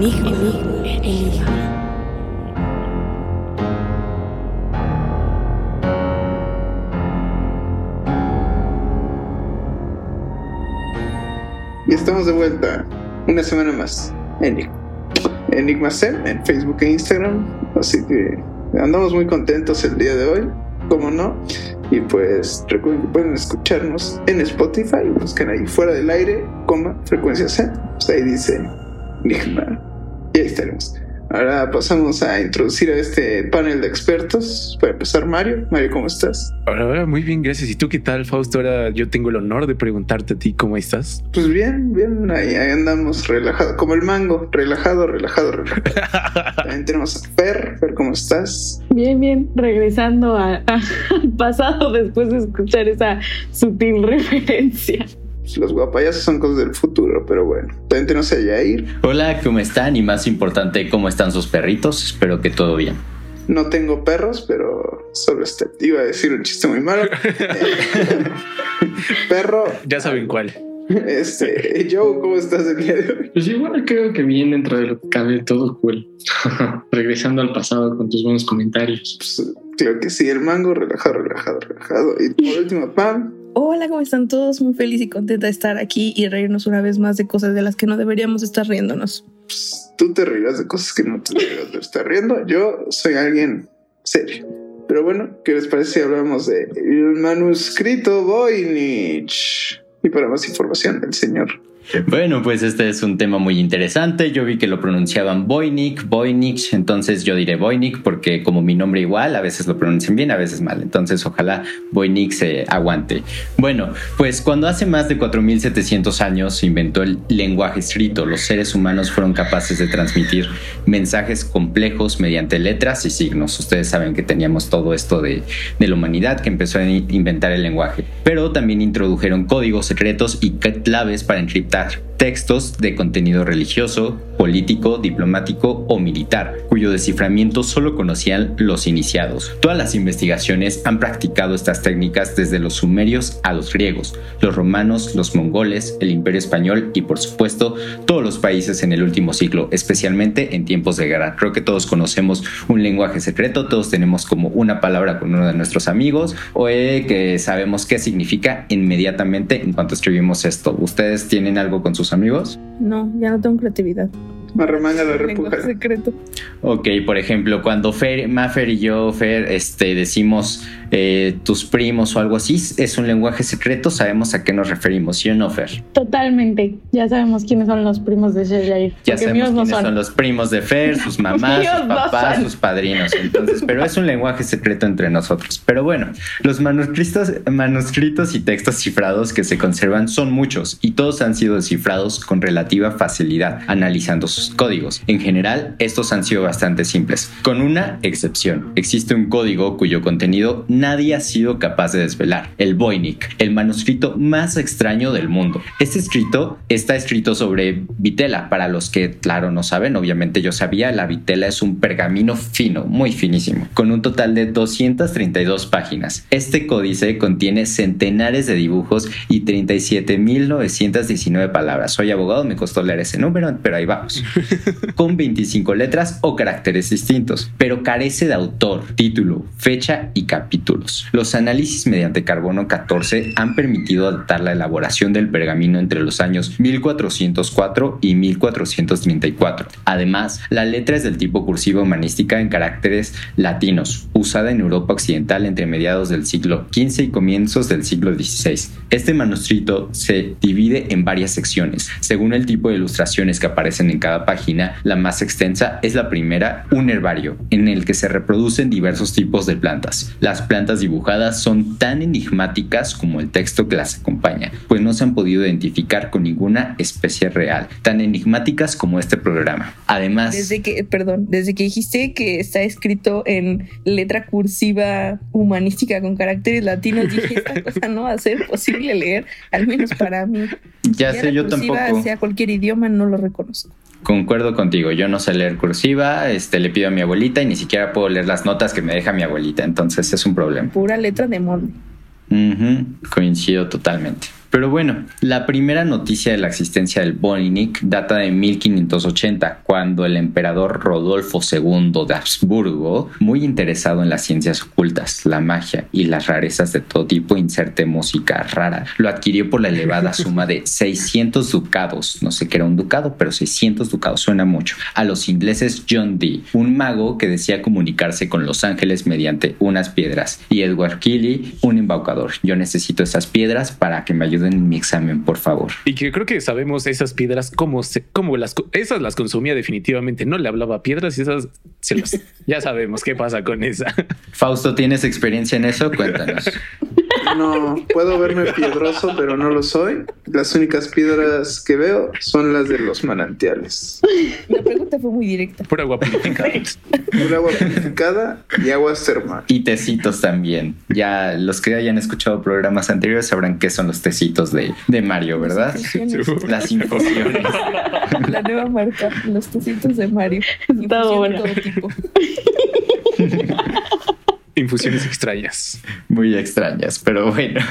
Enigma. Enigma. Y estamos de vuelta una semana más. Enigma. Enigma Sem en Facebook e Instagram. Así que andamos muy contentos el día de hoy. Como no. Y pues recuerden que pueden escucharnos en Spotify. Busquen ahí fuera del aire, coma, frecuencia Sem. Pues ahí dice Enigma. Y ahí estaremos. Ahora pasamos a introducir a este panel de expertos. Para empezar, Mario. Mario, ¿cómo estás? Hola, hola, muy bien, gracias. ¿Y tú qué tal, Fausto? Ahora yo tengo el honor de preguntarte a ti cómo estás. Pues bien, bien, ahí, ahí andamos relajado, como el mango, relajado, relajado, relajado. También tenemos a Fer. Fer, ¿cómo estás? Bien, bien, regresando a- a- al pasado después de escuchar esa sutil referencia. Pues los guapayazos son cosas del futuro, pero bueno. También tenemos a Yair. Hola, ¿cómo están? Y más importante, ¿cómo están sus perritos? Espero que todo bien. No tengo perros, pero sobre este iba a decir un chiste muy malo. Perro, Ya saben cuál. este, Joe, ¿cómo estás el día de hoy? Pues igual creo que bien dentro de lo que cabe todo cool. Regresando al pasado con tus buenos comentarios. Pues, creo que sí, el mango, relajado, relajado, relajado. Y por último, Pam. Hola, ¿cómo están todos? Muy feliz y contenta de estar aquí y reírnos una vez más de cosas de las que no deberíamos estar riéndonos. Tú te reirás de cosas que no te deberías de estar riendo. Yo soy alguien serio. Pero bueno, ¿qué les parece si hablamos de el manuscrito Voynich? Y para más información, el señor. Bueno, pues este es un tema muy interesante. Yo vi que lo pronunciaban Voynich, Voynich, entonces yo diré Voynich porque como mi nombre igual, a veces lo pronuncian bien, a veces mal. Entonces ojalá Voynich se aguante. Bueno, pues cuando hace más de 4700 años se inventó el lenguaje escrito, los seres humanos fueron capaces de transmitir mensajes complejos mediante letras y signos. Ustedes saben que teníamos todo esto de, de la humanidad que empezó a inventar el lenguaje, pero también introdujeron códigos secretos y claves para encriptar textos de contenido religioso, político, diplomático o militar, cuyo desciframiento solo conocían los iniciados. Todas las investigaciones han practicado estas técnicas desde los sumerios a los griegos, los romanos, los mongoles, el imperio español y por supuesto todos los países en el último siglo, especialmente en tiempos de guerra. Creo que todos conocemos un lenguaje secreto, todos tenemos como una palabra con uno de nuestros amigos o eh, que sabemos qué significa inmediatamente en cuanto escribimos esto. ¿Ustedes tienen algo con sus amigos? No, ya no tengo creatividad. Marremanga la repuja. secreto. Ok, por ejemplo, cuando Fer, Mafer y yo, Fer, este, decimos eh, tus primos o algo así, es un lenguaje secreto, sabemos a qué nos referimos, ¿sí o no, Fer? Totalmente. Ya sabemos quiénes son los primos de Shejair. Ya sabemos no quiénes son. son. los primos de Fer, sus mamás, sus no papás, sus padrinos. Entonces, pero es un lenguaje secreto entre nosotros. Pero bueno, los manuscritos, manuscritos y textos cifrados que se conservan son muchos y todos han sido descifrados con relativa facilidad, analizando sus códigos. En general, estos han sido bastante simples, con una excepción. Existe un código cuyo contenido nadie ha sido capaz de desvelar, el Voynich, el manuscrito más extraño del mundo. Este escrito está escrito sobre vitela, para los que, claro, no saben, obviamente yo sabía, la vitela es un pergamino fino, muy finísimo, con un total de 232 páginas. Este códice contiene centenares de dibujos y 37.919 palabras. Soy abogado, me costó leer ese número, pero ahí vamos. con 25 letras o caracteres distintos, pero carece de autor, título, fecha y Los análisis mediante carbono 14 han permitido adaptar la elaboración del pergamino entre los años 1404 y 1434. Además, la letra es del tipo cursiva humanística en caracteres latinos, usada en Europa Occidental entre mediados del siglo XV y comienzos del siglo XVI. Este manuscrito se divide en varias secciones, según el tipo de ilustraciones que aparecen en cada página. La más extensa es la primera, un herbario, en el que se reproducen diversos tipos de plantas. Las plantas dibujadas son tan enigmáticas como el texto que las acompaña, pues no se han podido identificar con ninguna especie real, tan enigmáticas como este programa. Además, Desde que, perdón, desde que dijiste que está escrito en letra cursiva humanística con caracteres latinos, dije, esta cosa no va a ser posible leer, al menos para mí. ya Ya sé, yo tampoco. sea cualquier idioma, no lo reconozco. Concuerdo contigo, yo no sé leer cursiva, este, le pido a mi abuelita y ni siquiera puedo leer las notas que me deja mi abuelita, entonces es un problema. Pura letra de molde. Coincido totalmente. Pero bueno, la primera noticia de la existencia del Voynich data de 1580, cuando el emperador Rodolfo II de Habsburgo, muy interesado en las ciencias ocultas, la magia y las rarezas de todo tipo, inserte música rara, lo adquirió por la elevada suma de 600 ducados. No sé qué era un ducado, pero 600 ducados suena mucho. A los ingleses John Dee, un mago que decía comunicarse con los ángeles mediante unas piedras, y Edward Keeley, un embaucador. Yo necesito esas piedras para que me ayuden en mi examen, por favor. Y que creo que sabemos esas piedras cómo se, cómo las esas las consumía definitivamente. No le hablaba a piedras y esas se las- ya sabemos qué pasa con esa. Fausto, ¿tienes experiencia en eso? Cuéntanos. No puedo verme piedroso, pero no lo soy. Las únicas piedras que veo son las de los manantiales. La pregunta fue muy directa. Por agua purificada. El agua purificada y aguas termales. Y tecitos también. Ya los que hayan escuchado programas anteriores sabrán qué son los tecitos de, de Mario, ¿verdad? Infusiones. Las infusiones. La nueva marca, los tecitos de Mario. Está bueno. todo tipo. Infusiones extrañas. Muy extrañas, pero bueno.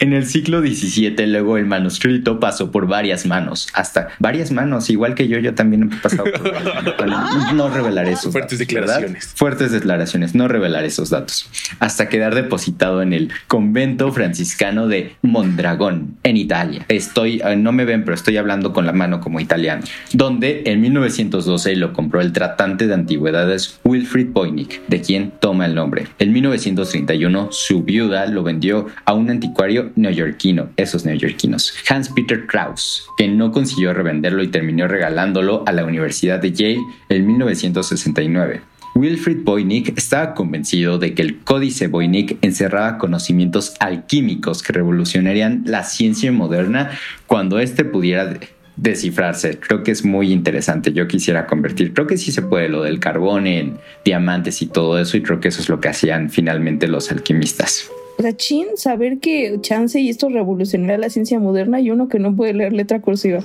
En el siglo XVII luego el manuscrito pasó por varias manos, hasta varias manos, igual que yo, yo también he pasado por Bueno, no revelaré esos Fuertes datos, ¿verdad? declaraciones. Fuertes declaraciones, no revelaré esos datos, hasta quedar depositado en el convento franciscano de Mondragón, en Italia. Estoy, eh, no me ven, pero estoy hablando con la mano como italiano, donde en 1912 lo compró el tratante de antigüedades Wilfrid Voynich, de quien toma el nombre. En 1931 su viuda lo vendió a un anticuario neoyorquino, esos neoyorquinos, Hans Peter Krauss, que no consiguió revenderlo y terminó regalándolo a la Universidad de Yale en 1969. Wilfrid Voynich estaba convencido de que el códice Voynich encerraba conocimientos alquímicos que revolucionarían la ciencia moderna cuando éste pudiera descifrarse. Creo que es muy interesante. Yo quisiera convertir, creo que sí se puede lo del carbón en diamantes y todo eso y creo que eso es lo que hacían finalmente los alquimistas. O sea, chin, saber que chance y esto revolucionará la ciencia moderna y uno que no puede leer letra cursiva.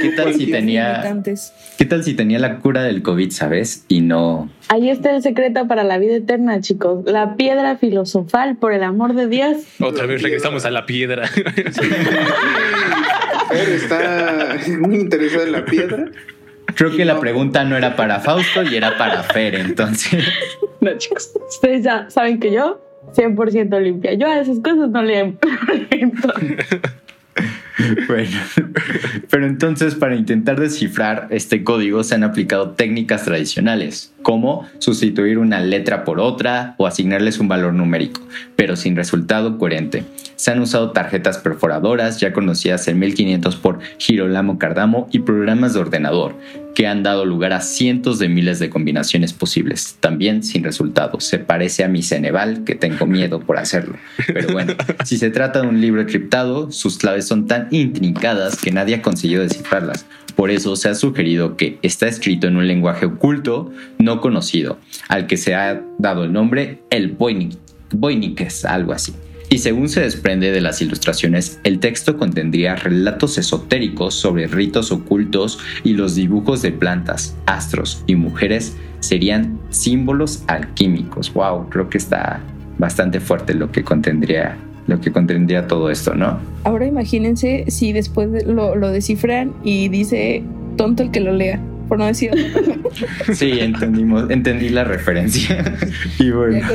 ¿Qué tal si tenía, qué tal si tenía la cura del COVID, sabes? Y no Ahí está el secreto para la vida eterna, chicos. La piedra filosofal, por el amor de Dios. Otra vez regresamos a la piedra. Fer está muy interesado en la piedra. Creo que la pregunta no era para Fausto y era para Fer, entonces. No, chicos. Ustedes ya saben que yo, 100% limpia. Yo a esas cosas no le. Bueno, pero entonces para intentar descifrar este código se han aplicado técnicas tradicionales, como sustituir una letra por otra o asignarles un valor numérico, pero sin resultado coherente. Se han usado tarjetas perforadoras ya conocidas en 1500 por Girolamo Cardamo y programas de ordenador, que han dado lugar a cientos de miles de combinaciones posibles, también sin resultado. Se parece a mi Ceneval, que tengo miedo por hacerlo. Pero bueno, si se trata de un libro encriptado, sus claves son tan intrincadas que nadie ha conseguido descifrarlas. Por eso se ha sugerido que está escrito en un lenguaje oculto no conocido, al que se ha dado el nombre el Voyniches, algo así. Y según se desprende de las ilustraciones, el texto contendría relatos esotéricos sobre ritos ocultos y los dibujos de plantas, astros y mujeres serían símbolos alquímicos. Wow, creo que está bastante fuerte lo que contendría lo que contendría todo esto, ¿no? Ahora imagínense si después de- lo, lo descifran y dice tonto el que lo lea, por no decir Sí, entendimos, entendí la referencia. y bueno.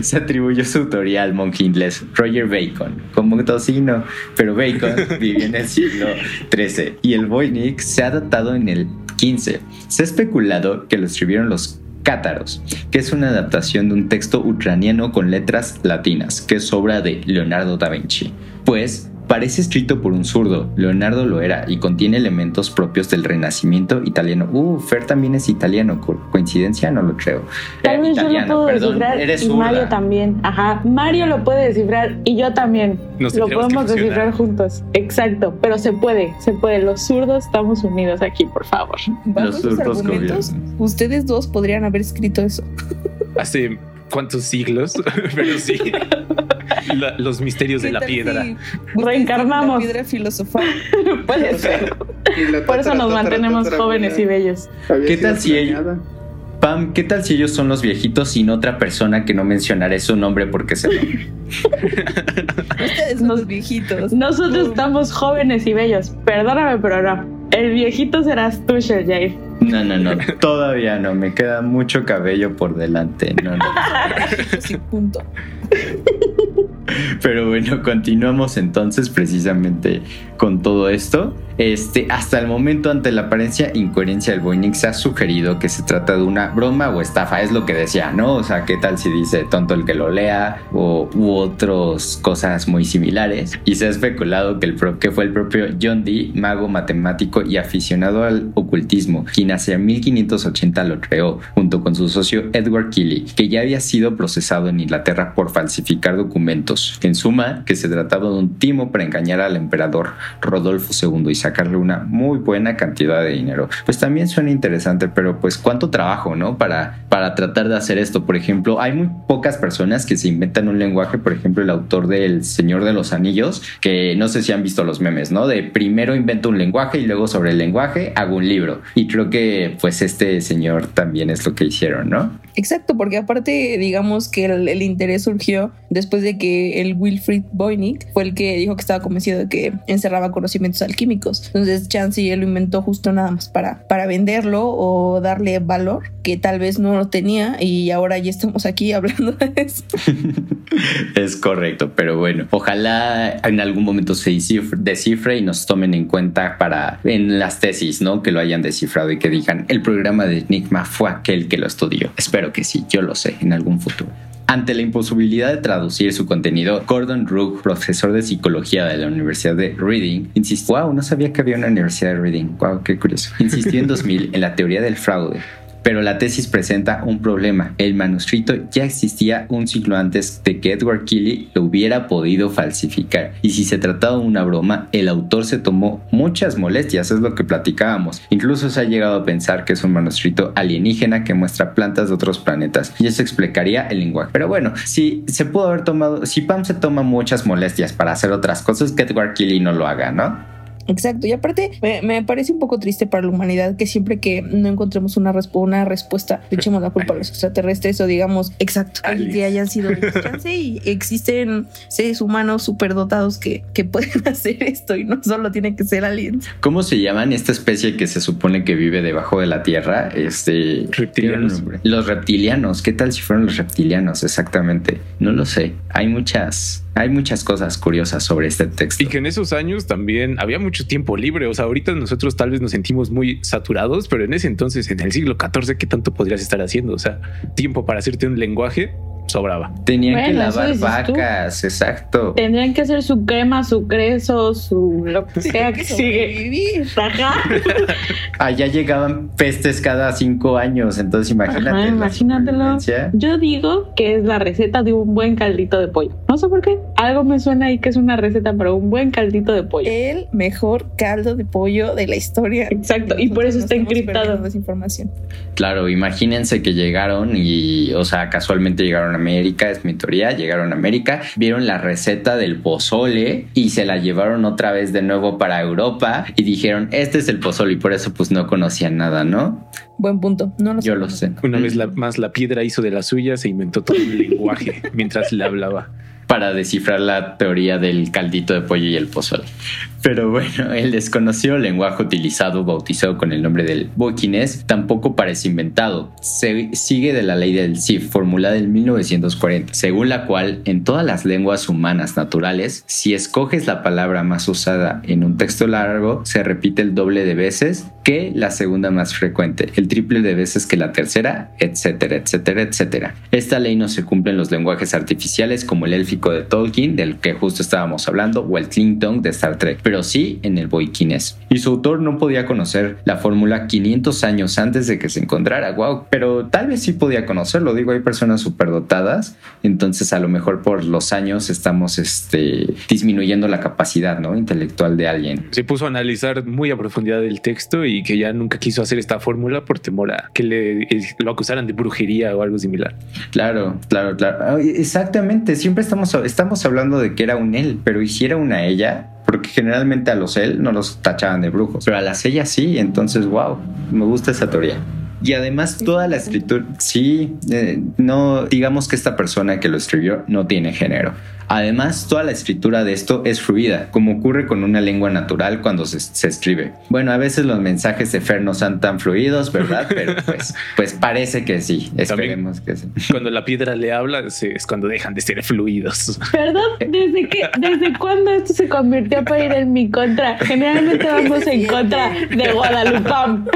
se atribuyó su autoría al monje inglés Roger Bacon como tocino, pero Bacon vivió en el siglo XIII y el Voynich se ha datado en el XV. Se ha especulado que lo escribieron los cátaros, que es una adaptación de un texto ucraniano con letras latinas, que es obra de Leonardo da Vinci. Pues parece escrito por un zurdo, Leonardo lo era, y contiene elementos propios del renacimiento italiano. Uh, Fer también es italiano, co- coincidencia, no lo creo. Tal Eh, vez yo lo puedo perdón, descifrar eres y. Mario también. Ajá, Mario lo puede descifrar y yo también. Nos lo podemos descifrar juntos. Exacto, pero se puede, se puede. Los zurdos estamos unidos aquí, por favor. Los zurdos argumentos, ustedes dos podrían haber escrito eso. Hace cuántos siglos, pero sí. La- los misterios de ¿Qué la piedra. si Reencarnamos. piedra filosofal. puede ser. Por eso nos mantenemos jóvenes y bellos. ¿Qué tal si ella-. Pam, ¿qué tal si ellos son los viejitos sin otra persona que no mencionaré su nombre porque se Ustedes nos- los viejitos. nosotros estamos jóvenes y bellos. Perdóname, pero no. El viejito serás tú, Jair. No, no, no, todavía no, me queda mucho cabello por delante. No, no. Sí, punto. Pero bueno, continuamos entonces precisamente con todo esto. Este, hasta el momento, ante la apariencia incoherencia del Boeing, se ha sugerido que se trata de una broma o estafa, es lo que decía, ¿no? O sea, ¿qué tal si dice tonto el que lo lea o u otras cosas muy similares? Y se ha especulado que, el pro- que fue el propio John Dee, mago matemático y aficionado al ocultismo, quien hacia 1580 lo creó, junto con su socio Edward Kelly, que ya había sido procesado en Inglaterra por falsificar documentos. En suma, que se trataba de un timo para engañar al emperador Rodolfo II y sacarle una muy buena cantidad de dinero. Pues también suena interesante, pero pues cuánto trabajo, ¿no? Para, para tratar de hacer esto. Por ejemplo, hay muy pocas personas que se inventan un lenguaje, por ejemplo, el autor del Señor de los Anillos, que no sé si han visto los memes, ¿no? De primero invento un lenguaje y luego sobre el lenguaje hago un libro. Y creo que pues este señor también es lo que hicieron, ¿no? Exacto, porque aparte, digamos que el, interés surgió después de que el Wilfried Voynich fue el que dijo que estaba convencido de que encerraba conocimientos alquímicos. Entonces, Chansey él lo inventó justo nada más para, para venderlo o darle valor que tal vez no lo tenía y ahora ya estamos aquí hablando de eso. Es correcto, pero bueno, ojalá en algún momento se descifre y nos tomen en cuenta para en las tesis, ¿no? Que lo hayan descifrado y que digan el programa de Enigma fue aquel que lo estudió. Espero que sí, yo lo sé en algún futuro. Ante la imposibilidad de traducir su contenido, Gordon Rook, profesor de psicología de la Universidad de Reading, insistió, wow, no sabía que había una universidad de Reading, wow, qué curioso. Insistió en 2000 en la teoría del fraude, pero la tesis presenta un problema. El manuscrito ya existía un siglo antes de que Edward Kelly lo hubiera podido falsificar. Y si se trataba de una broma, el autor se tomó muchas molestias, es lo que platicábamos. Incluso se ha llegado a pensar que es un manuscrito alienígena que muestra plantas de otros planetas. Y eso explicaría el lenguaje. Pero bueno, si se pudo haber tomado, si Pam se toma muchas molestias para hacer otras cosas, que Edward Kelly no lo haga, ¿no? Exacto, y aparte me, me parece un poco triste para la humanidad que siempre que no encontremos una, resp- una respuesta le echemos la culpa a los extraterrestres o digamos, exacto, que hayan sido chance y existen seres humanos superdotados que, que pueden hacer esto y no solo tienen que ser aliens. ¿Cómo se llaman esta especie que se supone que vive debajo de la tierra? Este. Reptilianos. tiene. Los reptilianos. ¿Qué tal si fueron los reptilianos? Exactamente. No lo sé. Hay muchas. Hay muchas cosas curiosas sobre este texto. Y que en esos años también había mucho tiempo libre. O sea, ahorita nosotros tal vez nos sentimos muy saturados, pero en ese entonces, en el siglo XIV, ¿qué tanto podrías estar haciendo? O sea, tiempo para hacerte un lenguaje sobraba. Tenían que Bueno, lavar tú. vacas. Exacto. Tendrían que hacer su crema, su creso, su lo que sea que sigue. Ajá. Allá llegaban pestes cada cinco años. Entonces imagínate. Ajá, imagínatelo. Yo digo que es la receta de un buen caldito de pollo. No sé por qué. Algo me suena ahí que es una receta para un buen caldito de pollo. El mejor caldo de pollo de la historia. Exacto, y por eso está encriptado. esa información. Claro, imagínense que llegaron y, o sea, casualmente llegaron a América, es mi teoría, llegaron a América, vieron la receta del pozole y se la llevaron otra vez de nuevo para Europa y dijeron, este es el pozole y por eso pues no conocían nada, ¿no? Buen punto. No lo Yo lo sé. Una vez la- más la piedra hizo de la suya, se inventó todo un lenguaje mientras le hablaba. para descifrar la teoría del caldito de pollo y el pozole. Pero bueno, el desconocido lenguaje utilizado, bautizado con el nombre del boquinés, tampoco parece inventado. Se sigue de la ley del CIF, formulada en 1940, según la cual en todas las lenguas humanas naturales, si escoges la palabra más usada en un texto largo, se repite el doble de veces que la segunda más frecuente, el triple de veces que la tercera, etcétera, etcétera, etcétera. Esta ley no se cumple en los lenguajes artificiales como el élfico de Tolkien, del que justo estábamos hablando, o el Klingon de Star Trek, pero sí en el boiquinés. Y su autor no podía conocer la fórmula 500 años antes de que se encontrara, wow, pero tal vez sí podía conocerlo, digo, hay personas superdotadas, entonces a lo mejor por los años estamos este, disminuyendo la capacidad ¿no? intelectual de alguien. Se puso a analizar muy a profundidad el texto y que ya nunca quiso hacer esta fórmula por temor a que le, eh, lo acusaran de brujería o algo similar. Claro, claro, claro. Ah, Exactamente, siempre estamos, estamos hablando de que era un él, pero hiciera una ella, porque generalmente a los él no los tachaban de brujos, pero a las ellas sí, entonces, wow, me gusta esa teoría. Y además toda la escritura, sí, eh, no digamos que esta persona que lo escribió no tiene género. Además, toda la escritura de esto es fluida, como ocurre con una lengua natural cuando se, se escribe. Bueno, a veces los mensajes de Fer no son tan fluidos, ¿verdad? Pero pues, pues parece que sí, esperemos que sí. Cuando la piedra le habla es cuando dejan de ser fluidos. Perdón, ¿desde, qué, ¿desde cuándo esto se convirtió para ir en mi contra? Generalmente vamos en contra de Guadalupam.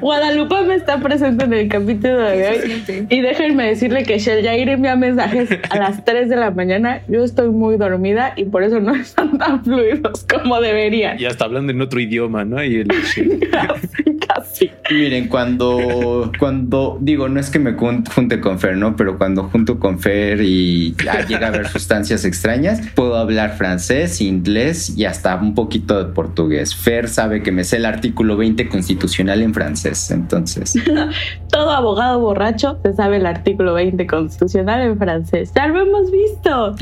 Guadalupam está presente en el capítulo de hoy. Y déjenme decirle que Shell Jair envía mensajes a las 3 de la mañana. Yo estoy muy dormida y por eso no están tan fluidos como deberían. Ya está hablando en otro idioma, ¿no? Y el... casi, casi. Miren, cuando, cuando digo, no es que me junte con Fer, ¿no? Pero cuando junto con Fer y llega a ver sustancias extrañas, puedo hablar francés, inglés y hasta un poquito de portugués. Fer sabe que me sé el artículo 20 constitucional en francés, entonces. Todo abogado borracho se sabe el artículo 20 constitucional en francés. Ya lo hemos visto.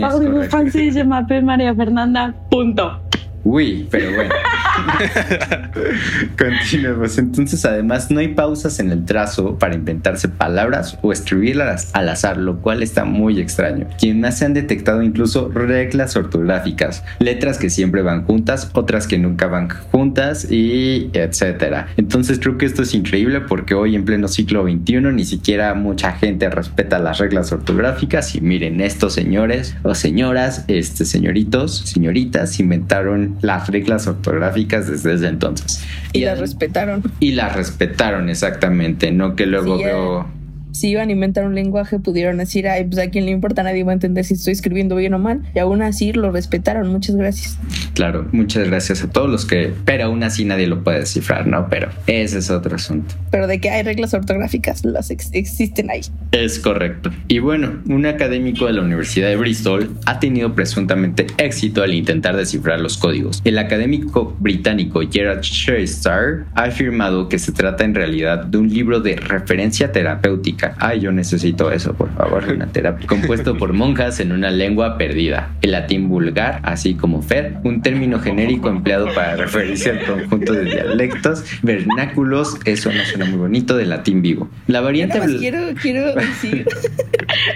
Je m'appelle María Fernanda. Punto. Uy, pero bueno. Continuemos. Entonces, además, no hay pausas en el trazo para inventarse palabras o escribirlas al azar, lo cual está muy extraño. Quien más se han detectado incluso reglas ortográficas, letras que siempre van juntas, otras que nunca van juntas y etcétera. Entonces, creo que esto es increíble porque hoy en pleno siglo XXI ni siquiera mucha gente respeta las reglas ortográficas y miren, estos señores o señoras, este señoritos, señoritas inventaron las reglas ortográficas desde ese entonces. Y, las respetaron. Y las respetaron, exactamente, no que luego Sí, veo... Si iban a inventar un lenguaje, pudieron decir, ay, pues a quién le importa, nadie va a entender si estoy escribiendo bien o mal. Y aún así lo respetaron. Muchas gracias. Claro, muchas gracias a todos los que... Pero aún así nadie lo puede descifrar, ¿no? Pero ese es otro asunto. Pero de que hay reglas ortográficas, las ex- existen ahí. Es correcto. Y bueno, un académico de la Universidad de Bristol ha tenido presuntamente éxito al intentar descifrar los códigos. El académico británico Gerard Star ha afirmado que se trata en realidad de un libro de referencia terapéutica. Ay, yo necesito eso, por favor, una terapia. Compuesto por monjas en una lengua perdida. El latín vulgar, así como fer, un término genérico empleado para referirse al conjunto de dialectos, vernáculos, eso no suena muy bonito, del latín vivo. La variante... quiero, quiero decir,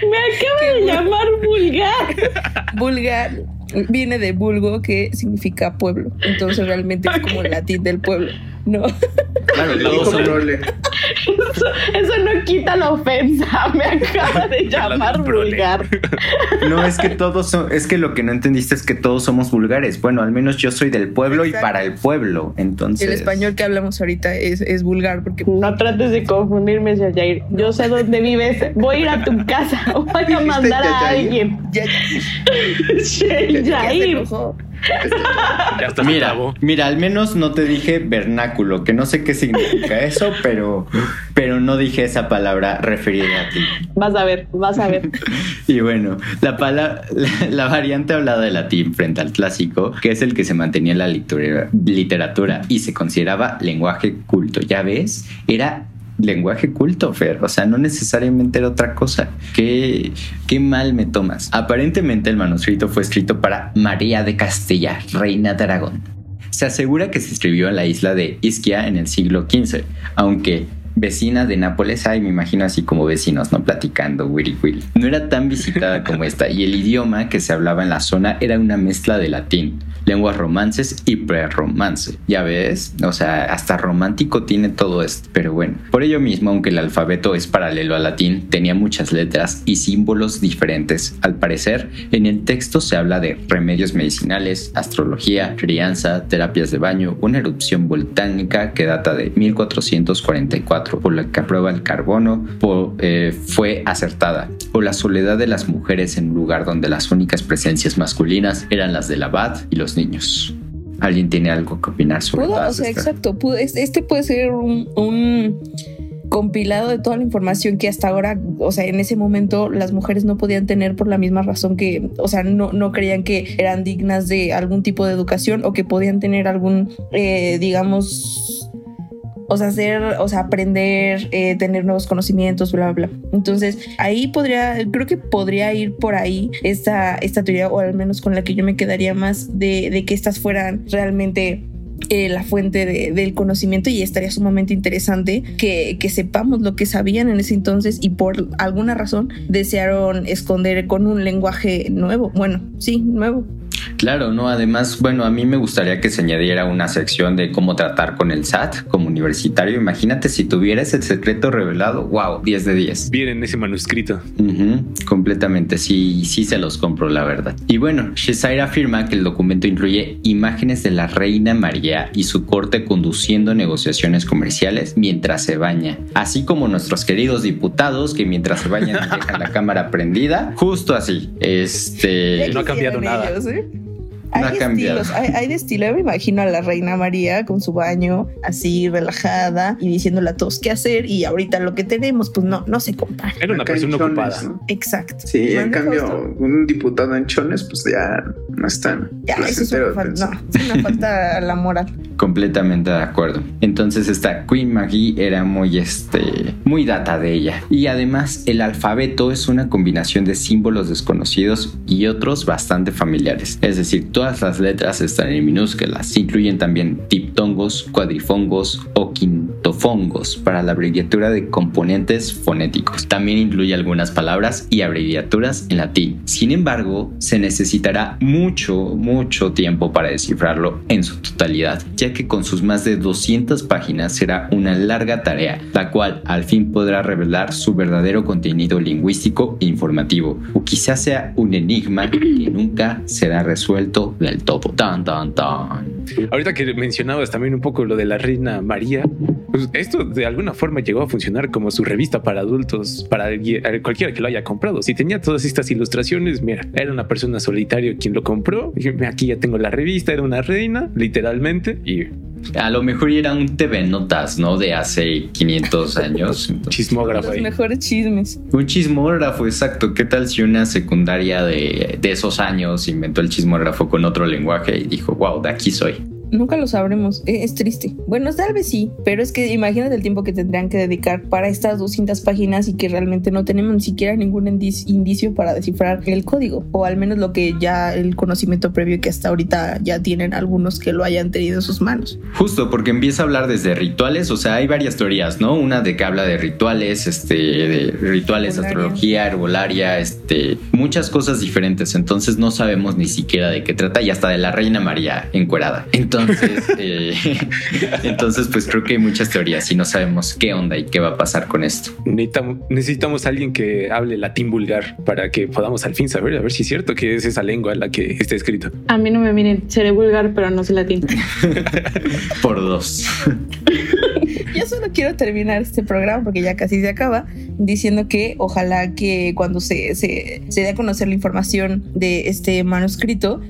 Me acaba de llamar vulgar. vulgar viene de vulgo, que significa pueblo. Entonces realmente es como el latín del pueblo. No. Claro, Eso, eso no quita la ofensa. Me acaba de llamar vulgar. No, es que todos son, es que lo que no entendiste es que todos somos vulgares. Bueno, al menos yo soy del pueblo y para el pueblo. Entonces. El español que hablamos ahorita es, es vulgar porque No trates de confundirme, Jair. Yo sé dónde vives. Voy a ir a tu casa. Voy a ¿Dijiste mandar a alguien. ya, Sir ya se Mira, mira, al menos no te dije vernáculo, que no sé qué significa eso, pero, pero no dije esa palabra referida a ti. Vas a ver, vas a ver. Y bueno, la, pala- la, la variante hablada de latín frente al clásico, que es el que se mantenía en la literatura, literatura y se consideraba lenguaje culto, ya ves, era lenguaje culto, Fer. O sea, no necesariamente era otra cosa. ¿Qué, qué mal me tomas? Aparentemente el manuscrito fue escrito para María de Castilla, reina de Aragón. Se asegura que se escribió en la isla de Isquia en el siglo XV, aunque vecina de Nápoles, ay, me imagino así como vecinos, ¿no? Platicando, willy willy. No era tan visitada como esta, y el idioma que se hablaba en la zona era una mezcla de latín, lenguas romances y prerromance. Ya ves, o sea, hasta romántico tiene todo esto. Pero bueno, por ello mismo, aunque el alfabeto es paralelo al latín, tenía muchas letras y símbolos diferentes. Al parecer, en el texto se habla de remedios medicinales, astrología, crianza, terapias de baño, una erupción volcánica que data de 1444, por la que aprueba el carbono, por- eh, fue acertada, o la soledad de las mujeres en un lugar donde las únicas presencias masculinas eran las del abad y los niños. ¿Alguien tiene algo que opinar sobre Pudo, o sea, exacto. pudo- este puede ser un, un compilado de toda la información que hasta ahora, o sea, en ese momento las mujeres no podían tener por la misma razón que, o sea, no, no creían que eran dignas de algún tipo de educación o que podían tener algún, eh, digamos, o sea, hacer, o sea, aprender, eh, tener nuevos conocimientos, bla, bla, bla. Entonces, ahí podría, creo que podría ir por ahí esta, esta teoría, o al menos con la que yo me quedaría más de, de que estas fueran realmente eh, la fuente de- del conocimiento y estaría sumamente interesante que, que sepamos lo que sabían en ese entonces y por alguna razón desearon esconder con un lenguaje nuevo. Bueno, sí, nuevo. Claro, ¿no? Además, bueno, a mí me gustaría que se añadiera una sección de cómo tratar con el SAT como universitario. Imagínate si tuvieras el secreto revelado, wow, 10 de 10. Viene ese manuscrito. Completamente, sí, sí se los compro, la verdad. Y bueno, Shesair afirma que el documento incluye imágenes de la reina María y su corte conduciendo negociaciones comerciales mientras se baña, así como nuestros queridos diputados que mientras se bañan dejan la cámara prendida, justo así. Este... No ha cambiado nada. ellos, ¿eh? No Hay estilos, hay, hay de estilo. Yo me imagino a la reina María con su baño así relajada y diciéndole a todos qué hacer. Y ahorita lo que tenemos, pues no, no se compara. Era una persona Chones, ocupada. ¿no? Exacto. Sí, en cambio, un diputado en Chones, pues ya no es tan Ya, eso es placentero una de falta. pensar. No, es una falta a la moral. Completamente de acuerdo. Entonces esta Queen Maggie era muy este muy data de ella. Y además el alfabeto es una combinación de símbolos desconocidos y otros bastante familiares. Es decir, todas las letras están en minúsculas. Incluyen también diptongos, cuadrifongos o quintofongos para la abreviatura de componentes fonéticos. También incluye algunas palabras y abreviaturas en latín. Sin embargo, se necesitará mucho, mucho tiempo para descifrarlo en su totalidad, ya que con sus más de 200 páginas será una larga tarea, la cual al fin podrá revelar su verdadero contenido lingüístico e informativo, o quizás sea un enigma que nunca será resuelto del todo. Tan, tan, tan. Ahorita que mencionabas también un poco lo de la reina María, pues esto de alguna forma llegó a funcionar como su revista para adultos, para cualquiera que lo haya comprado. Si tenía todas estas ilustraciones, mira, era una persona solitaria quien lo compró. Dije, "Mira, aquí ya tengo la revista, era una reina, literalmente, y A lo mejor era un TV Notas, ¿no? De hace 500 años. Entonces, chismógrafo Los ahí. mejores chismes. Un chismógrafo, exacto. ¿Qué tal si una secundaria de, de esos años inventó el chismógrafo con otro lenguaje y dijo, wow, de aquí soy? Nunca lo sabremos. E- Es triste. Bueno, tal vez sí, pero es que imagínate el tiempo que tendrían que dedicar para estas 200 páginas y que realmente no tenemos ni siquiera ningún indici- indicio para descifrar el código, o al menos lo que ya el conocimiento previo que hasta ahorita ya tienen algunos que lo hayan tenido en sus manos. Justo porque empieza a hablar desde rituales, o sea, hay varias teorías, ¿no? Una de que habla de rituales, este, de rituales, Herbolaria. astrología, herbolaria, este, muchas cosas diferentes. Entonces no sabemos ni siquiera de qué trata y hasta de la reina María encuerada. Entonces, eh, entonces pues creo que hay muchas teorías y no sabemos qué onda y qué va a pasar con esto. Necesitamos, necesitamos a alguien que hable latín vulgar para que podamos al fin saber, a ver si es cierto que es esa lengua en la que está escrito. A mí no me miren, seré vulgar, pero no sé latín. Por dos. Yo solo quiero terminar este programa porque ya casi se acaba diciendo que ojalá que cuando se, se, se dé a conocer la información de este manuscrito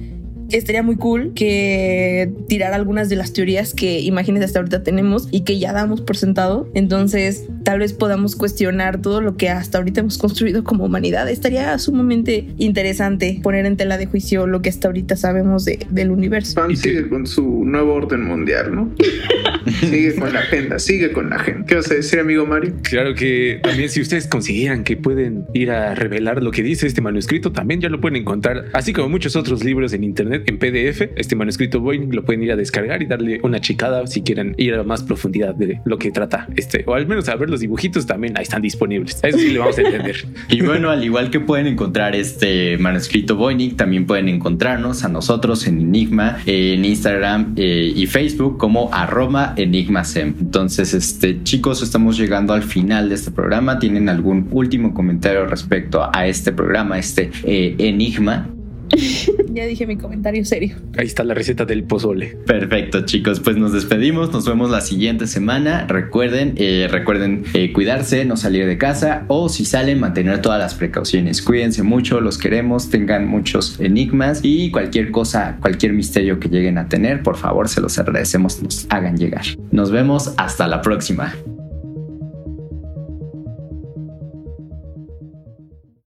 estaría muy cool que tirar algunas de las teorías que imagínense hasta ahorita tenemos y que ya damos por sentado. Entonces, tal vez podamos cuestionar todo lo que hasta ahorita hemos construido como humanidad. Estaría sumamente interesante poner en tela de juicio lo que hasta ahorita sabemos de- del universo. Pan sigue con su nuevo orden mundial, ¿no? sigue con la agenda, sigue con la agenda. ¿Qué vas a decir, amigo Mario? Claro que también si ustedes consideran que pueden ir a revelar lo que dice este manuscrito, también ya lo pueden encontrar, así como muchos otros libros en internet en PDF. Este manuscrito Boeing lo pueden ir a descargar y darle una checada si quieren ir a más profundidad de lo que trata este, o al menos a ver los dibujitos también ahí están disponibles. Eso sí le vamos a entender. Y bueno, al igual que pueden encontrar este manuscrito Voynich, también pueden encontrarnos a nosotros en Enigma, en Instagram eh, y Facebook como arroba enigmasem. Entonces, este, chicos, estamos llegando al final de este programa. ¿Tienen algún último comentario respecto a este programa, este eh, Enigma? Ya dije mi comentario serio. Ahí está la receta del pozole. Perfecto, chicos, pues nos despedimos, nos vemos la siguiente semana. Recuerden, eh, recuerden eh, cuidarse, no salir de casa o si salen, mantener todas las precauciones. Cuídense mucho, los queremos, tengan muchos enigmas y cualquier cosa, cualquier misterio que lleguen a tener, por favor, se los agradecemos, nos hagan llegar. Nos vemos hasta la próxima.